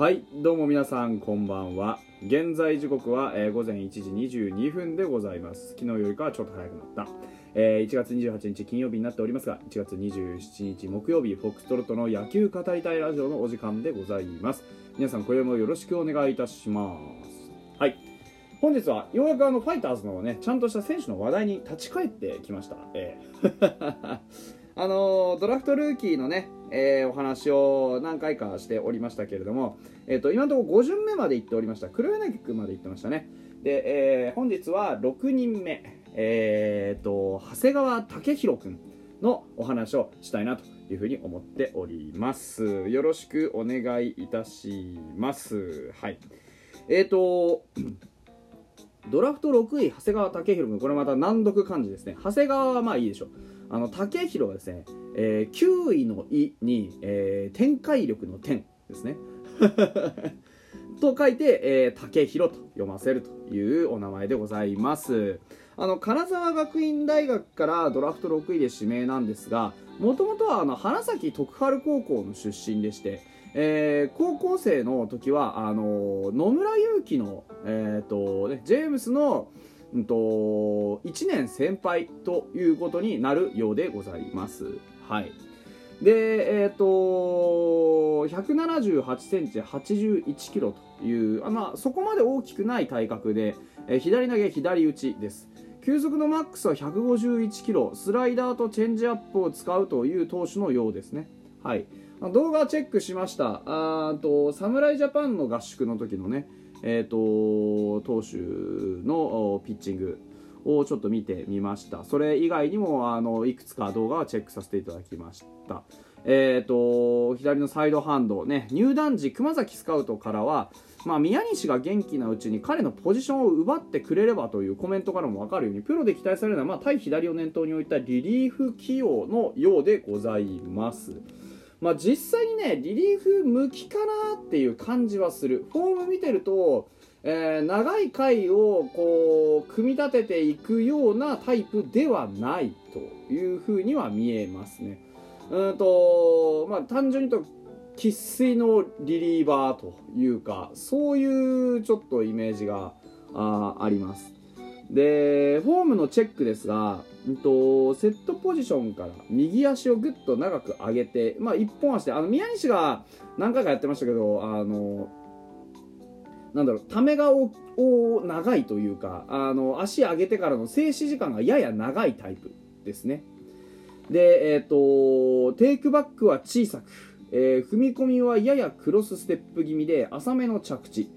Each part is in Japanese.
はいどうも皆さんこんばんは。現在時刻は、えー午前1時22分でございます。昨日よりかはちょっと早くなった、えー1月28日金曜日になっておりますが1月27日木曜日フォックストロットの野球語りたいラジオのお時間でございます。皆さん今夜もよろしくお願いいたします。はい。本日はようやくあのファイターズのねちゃんとした選手の話題に立ち返ってきました、えー。あのドラフトルーキーのね、えーお話を何回かしておりましたけれども、えー、と今のところ5巡目まで行っておりました。黒柳君まで行ってましたね。で、えー本日は6人目、えー、と長谷川武弘君のお話をしたいなというふうに思っております。よろしくお願いいたします。はい。えーとドラフト6位長谷川武弘君これまた難読漢字ですね。長谷川はまあいいでしょう。あの武弘はですね、えー9位の「い」に、えー展開力の「点」ですね。と書いて、えー、武弘と読ませるというお名前でございます。あの金沢学院大学からドラフト6位で指名なんですがもともとはあの花咲徳栄高校の出身でしてえー高校生の時はあの野村祐希の、えーとね、ジェームスの、うん、と1年先輩ということになるようでございます。はいで、えっ、と、178センチ、81キロという、あまあ、そこまで大きくない体格で、えー左投げ、左打ちです。球速のマックスは151キロ、スライダーとチェンジアップを使うという投手のようですね。はい。動画チェックしました。あーと、侍ジャパンの合宿の時のね、えっ、と、投手のピッチングをちょっと見てみました。それ以外にも、あの、いくつか動画はチェックさせていただきました。えっ、と、左のサイドハンド、ね、入団時、熊崎スカウトからは、まあ、宮西が元気なうちに彼のポジションを奪ってくれればというコメントからも分かるようにプロで期待されるのは、まあ、対左を念頭に置いたリリーフ起用のようでございます。まあ、実際にねリリーフ向きかなっていう感じはする。フォーム見てると、えー長い回をこう組み立てていくようなタイプではないというふうには見えますね。うんとまあ単純にと生粋のリリーバーというかそういうちょっとイメージがあーあります。でフォームのチェックですが、んと、セットポジションから右足をぐっと長く上げて、まあ、一本足であの宮西が何回かやってましたけどあのなんだろうためがおお長いというかあの足上げてからの静止時間がやや長いタイプですね。で、えっとテイクバックは小さく、えー踏み込みはややクロスステップ気味で浅めの着地。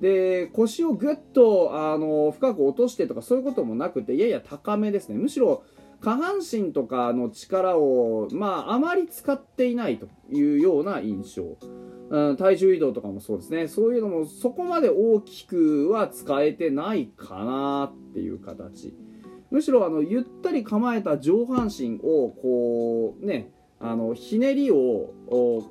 で腰をぐっとあの深く落としてとかそういうこともなくてやや高めですね。むしろ下半身とかの力を、まあ、あまり使っていないというような印象、うん、体重移動とかもそうですね。そういうのもそこまで大きくは使えてないかなっていう形。むしろあのゆったり構えた上半身をこうねあのひねりを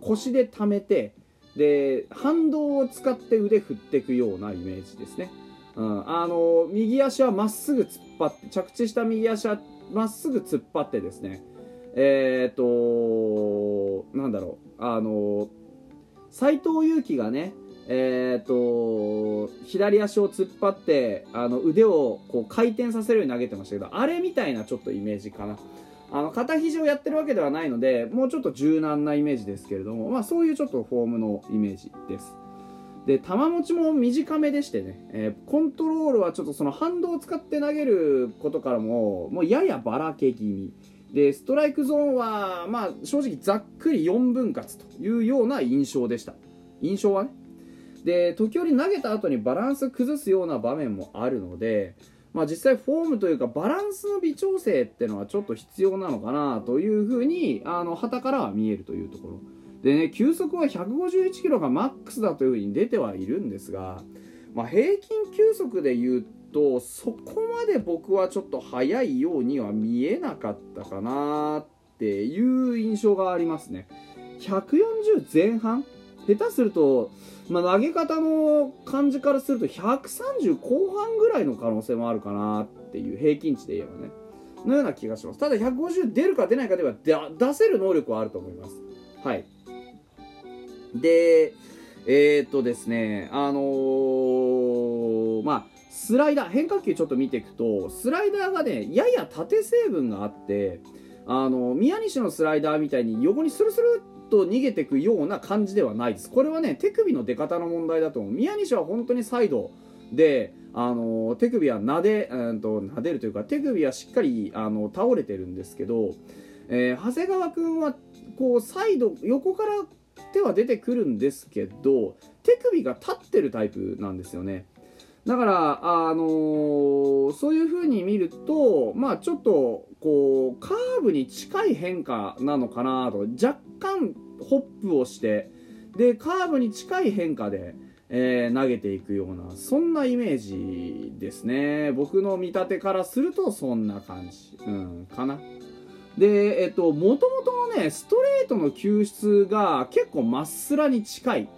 腰で溜めてで反動を使って腕振っていくようなイメージですね、うん、あの右足はまっすぐ突っ張って着地した右足はまっすぐ突っ張ってですね。えっ、となんだろう。あの斎藤佑樹がねえー、と左足を突っ張ってあの腕をこう回転させるように投げてましたけどあれみたいなちょっとイメージかな。あの片肘をやってるわけではないのでもうちょっと柔軟なイメージですけれども、まあ、そういうちょっとフォームのイメージです。で球持ちも短めでしてね、えーコントロールはちょっとその反動を使って投げることからももうややばらけ気味。でストライクゾーンは、まあ、正直ざっくり4分割というような印象でした。印象はね。で時折投げた後にバランス崩すような場面もあるので、まあ、実際フォームというかバランスの微調整っていうのはちょっと必要なのかなというふうにあの旗からは見えるというところ。でね球速は151キロがマックスだというふうに出てはいるんですが、まあ、平均球速でいうとそこまで僕はちょっと速いようには見えなかったかなっていう印象がありますね。140前半？下手すると、まあ、投げ方の感じからすると130後半ぐらいの可能性もあるかなっていう平均値で言えばね。のような気がします。ただ150出るか出ないかでは出せる能力はあると思います。はい。でえー、っとですね、あのー、まあ、スライダー、変化球ちょっと見ていくと、スライダーがね、やや縦成分があって、あの、宮西のスライダーみたいに横にスルスルっと逃げていくような感じではないです。これはね、手首の出方の問題だと思う。宮西は本当にサイドで、あの、手首はなで、うんと、撫でるというか、手首はしっかり、あの、倒れてるんですけど、えー、長谷川君は、こう、サイド、横から手は出てくるんですけど、手首が立ってるタイプなんですよね。だから、あのー、そういう風に見ると、まあちょっと、こう、カーブに近い変化なのかなと、若干ホップをして、で、カーブに近い変化で、えー、投げていくような、そんなイメージですね。僕の見立てからすると、そんな感じ、うん、かな。で、えっと、もともとのね、ストレートの救出が結構まっすらに近い、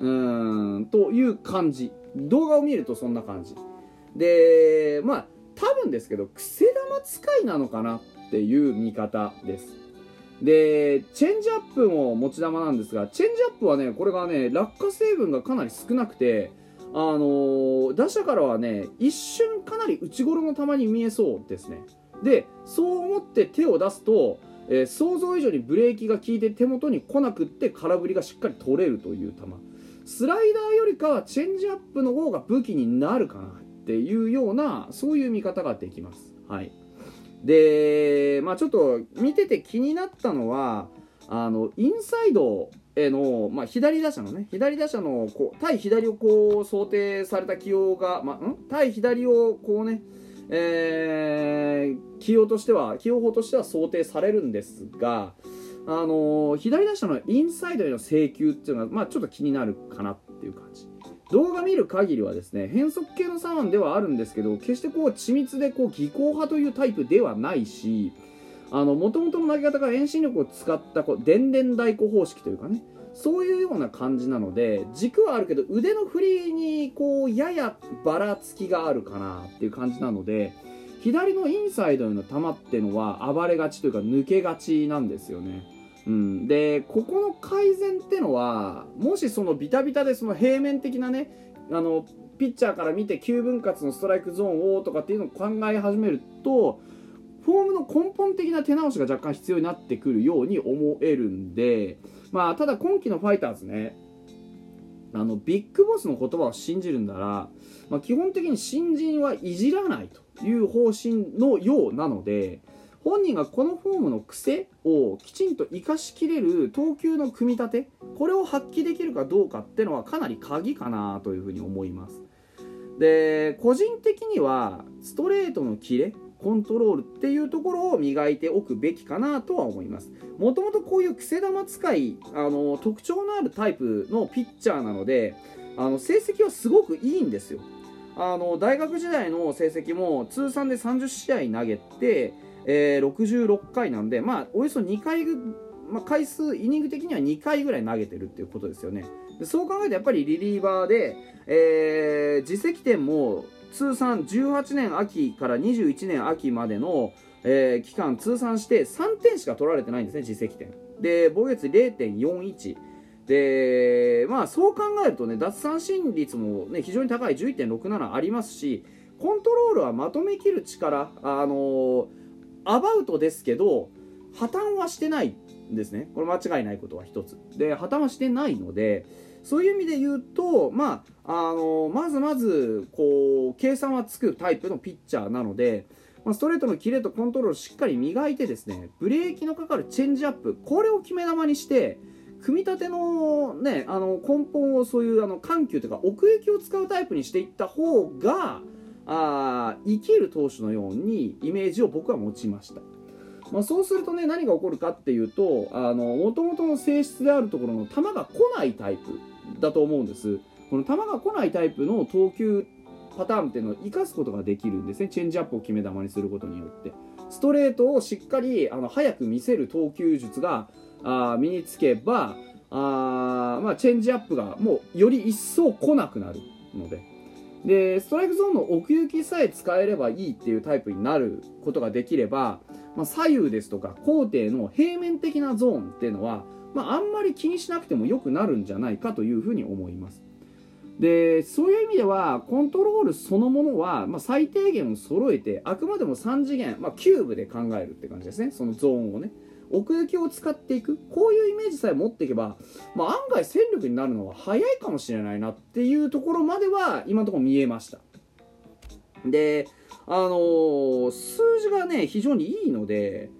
うーん、という感じ。動画を見るとそんな感じ。で、まあ、多分ですけど、癖玉使いなのかなっていう見方です。で、チェンジアップも持ち玉なんですが、チェンジアップはね、これがね、落下成分がかなり少なくて、あのー、打者からはね、一瞬かなり内頃の球に見えそうですね。で、そう思って手を出すと、えー、想像以上にブレーキが効いて手元に来なくって空振りがしっかり取れるという球。スライダーよりかはチェンジアップの方が武器になるかなっていうようなそういう見方ができます。はい、で、まあ、ちょっと見てて気になったのはあのインサイドへの、まあ、左打者のね左打者のこう対左をこう想定された起用が、まあ、ん？対左をこうねえー、起用としては起用法としては想定されるんですがあのー、左打者のインサイドへの請求っていうのは、まあ、ちょっと気になるかなっていう感じ。動画見る限りはですね、変則系の左腕ではあるんですけど、決してこう、緻密でこう、技巧派というタイプではないし、あの、元々の投げ方が遠心力を使った、こう、電電太鼓方式というかね、そういうような感じなので、軸はあるけど、腕の振りに、こう、ややばらつきがあるかなっていう感じなので、左のインサイドへの球っていうのは暴れがちというか抜けがちなんですよね。うん、でここの改善ってのはもしそのビタビタでその平面的なねあのピッチャーから見て9分割のストライクゾーンをとかっていうのを考え始めるとフォームの根本的な手直しが若干必要になってくるように思えるんでまあただ今季のファイターズねあのビッグボスの言葉を信じるんなら、まあ、基本的に新人はいじらないという方針のようなので本人がこのフォームの癖をきちんと生かしきれる投球の組み立てこれを発揮できるかどうかっていうのはかなり鍵かなというふうに思います。で個人的にはストレートのキレコントロールっていうところを磨いておくべきかなとは思います。もともとこういう癖玉使いあの特徴のあるタイプのピッチャーなのであの成績はすごくいいんですよ。あの大学時代の成績も通算で30試合投げてえー、66回なんで、まあ、およそ2回、まあ、回数、イニング的には2回ぐらい投げてるっていうことですよね。でそう考えるとやっぱりリリーバーで、えー、自責点も通算18年秋から21年秋までの、えー、期間通算して3点しか取られてないんですね、自責点。で、防御率0.41。で、まあそう考えるとね、奪三振率もね、非常に高い11.67ありますし、コントロールはまとめきる力、あのー、アバウトですけど破綻はしてないんですね。これ間違いないことは一つ。で破綻はしてないのでそういう意味で言うと、まあ、あのまずまずこう計算はつくタイプのピッチャーなので、まあ、ストレートのキレとコントロールをしっかり磨いてですねブレーキのかかるチェンジアップこれを決め球にして組み立ての,、ね、あの根本をそういうあの緩急というか奥行きを使うタイプにしていった方があ生きる投手のようにイメージを僕は持ちました。まあ、そうするとね何が起こるかっていうともともとの性質であるところの球が来ないタイプだと思うんです。この球が来ないタイプの投球パターンっていうのを生かすことができるんですね。チェンジアップを決め球にすることによって。ストレートをしっかりあの早く見せる投球術があ身につけばあ、まあ、チェンジアップがもうより一層来なくなるので。でストライクゾーンの奥行きさえ使えればいいっていうタイプになることができれば、まあ、左右ですとか高低の平面的なゾーンっていうのはまあ、あんまり気にしなくても良くなるんじゃないかというふうに思います。でそういう意味ではコントロールそのものは、まあ、最低限を揃えてあくまでも3次元、まあ、キューブで考えるって感じですね。そのゾーンをね。奥行きを使っていく。こういうイメージさえ持っていけば、まあ、案外戦力になるのは早いかもしれないなっていうところまでは今のところ見えました。であのー、数字がね非常にいいので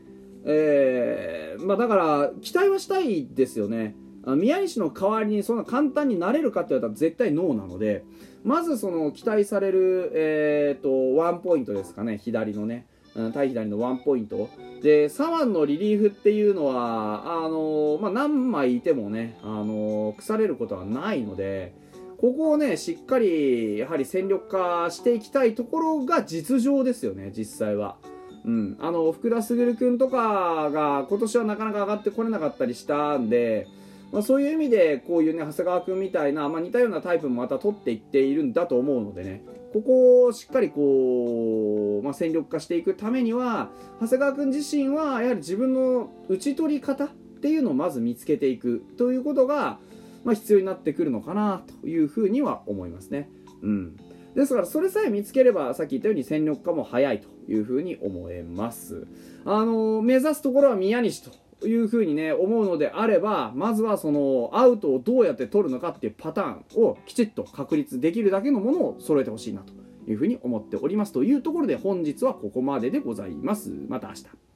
えー、まあだから期待はしたいですよね。宮西の代わりにそんな簡単になれるかって言われたら絶対ノーなのでまずその期待される、えーと、ワンポイントですかね左のね。対左のワンポイントで左腕のリリーフっていうのはあのまあ、何枚いてもね、あの腐れることはないのでここをねしっかりやはり戦力化していきたいところが実情ですよね実際は。うん、あの福田卓君とかが今年はなかなか上がってこれなかったりしたんで、まあ、そういう意味でこういうね長谷川君みたいな、まあ、似たようなタイプもまた取っていっているんだと思うのでね。ここをしっかりこう、まあ、戦力化していくためには長谷川君自身はやはり自分の打ち取り方っていうのをまず見つけていくということが、まあ、必要になってくるのかなというふうには思いますね。うん。ですからそれさえ見つければさっき言ったように戦力化も早いというふうに思えます。あの目指すところは宮西と。いうふうにね思うのであればまずはそのアウトをどうやって取るのかっていうパターンをきちっと確立できるだけのものを揃えてほしいなというふうに思っておりますというところで本日はここまででございます。また明日。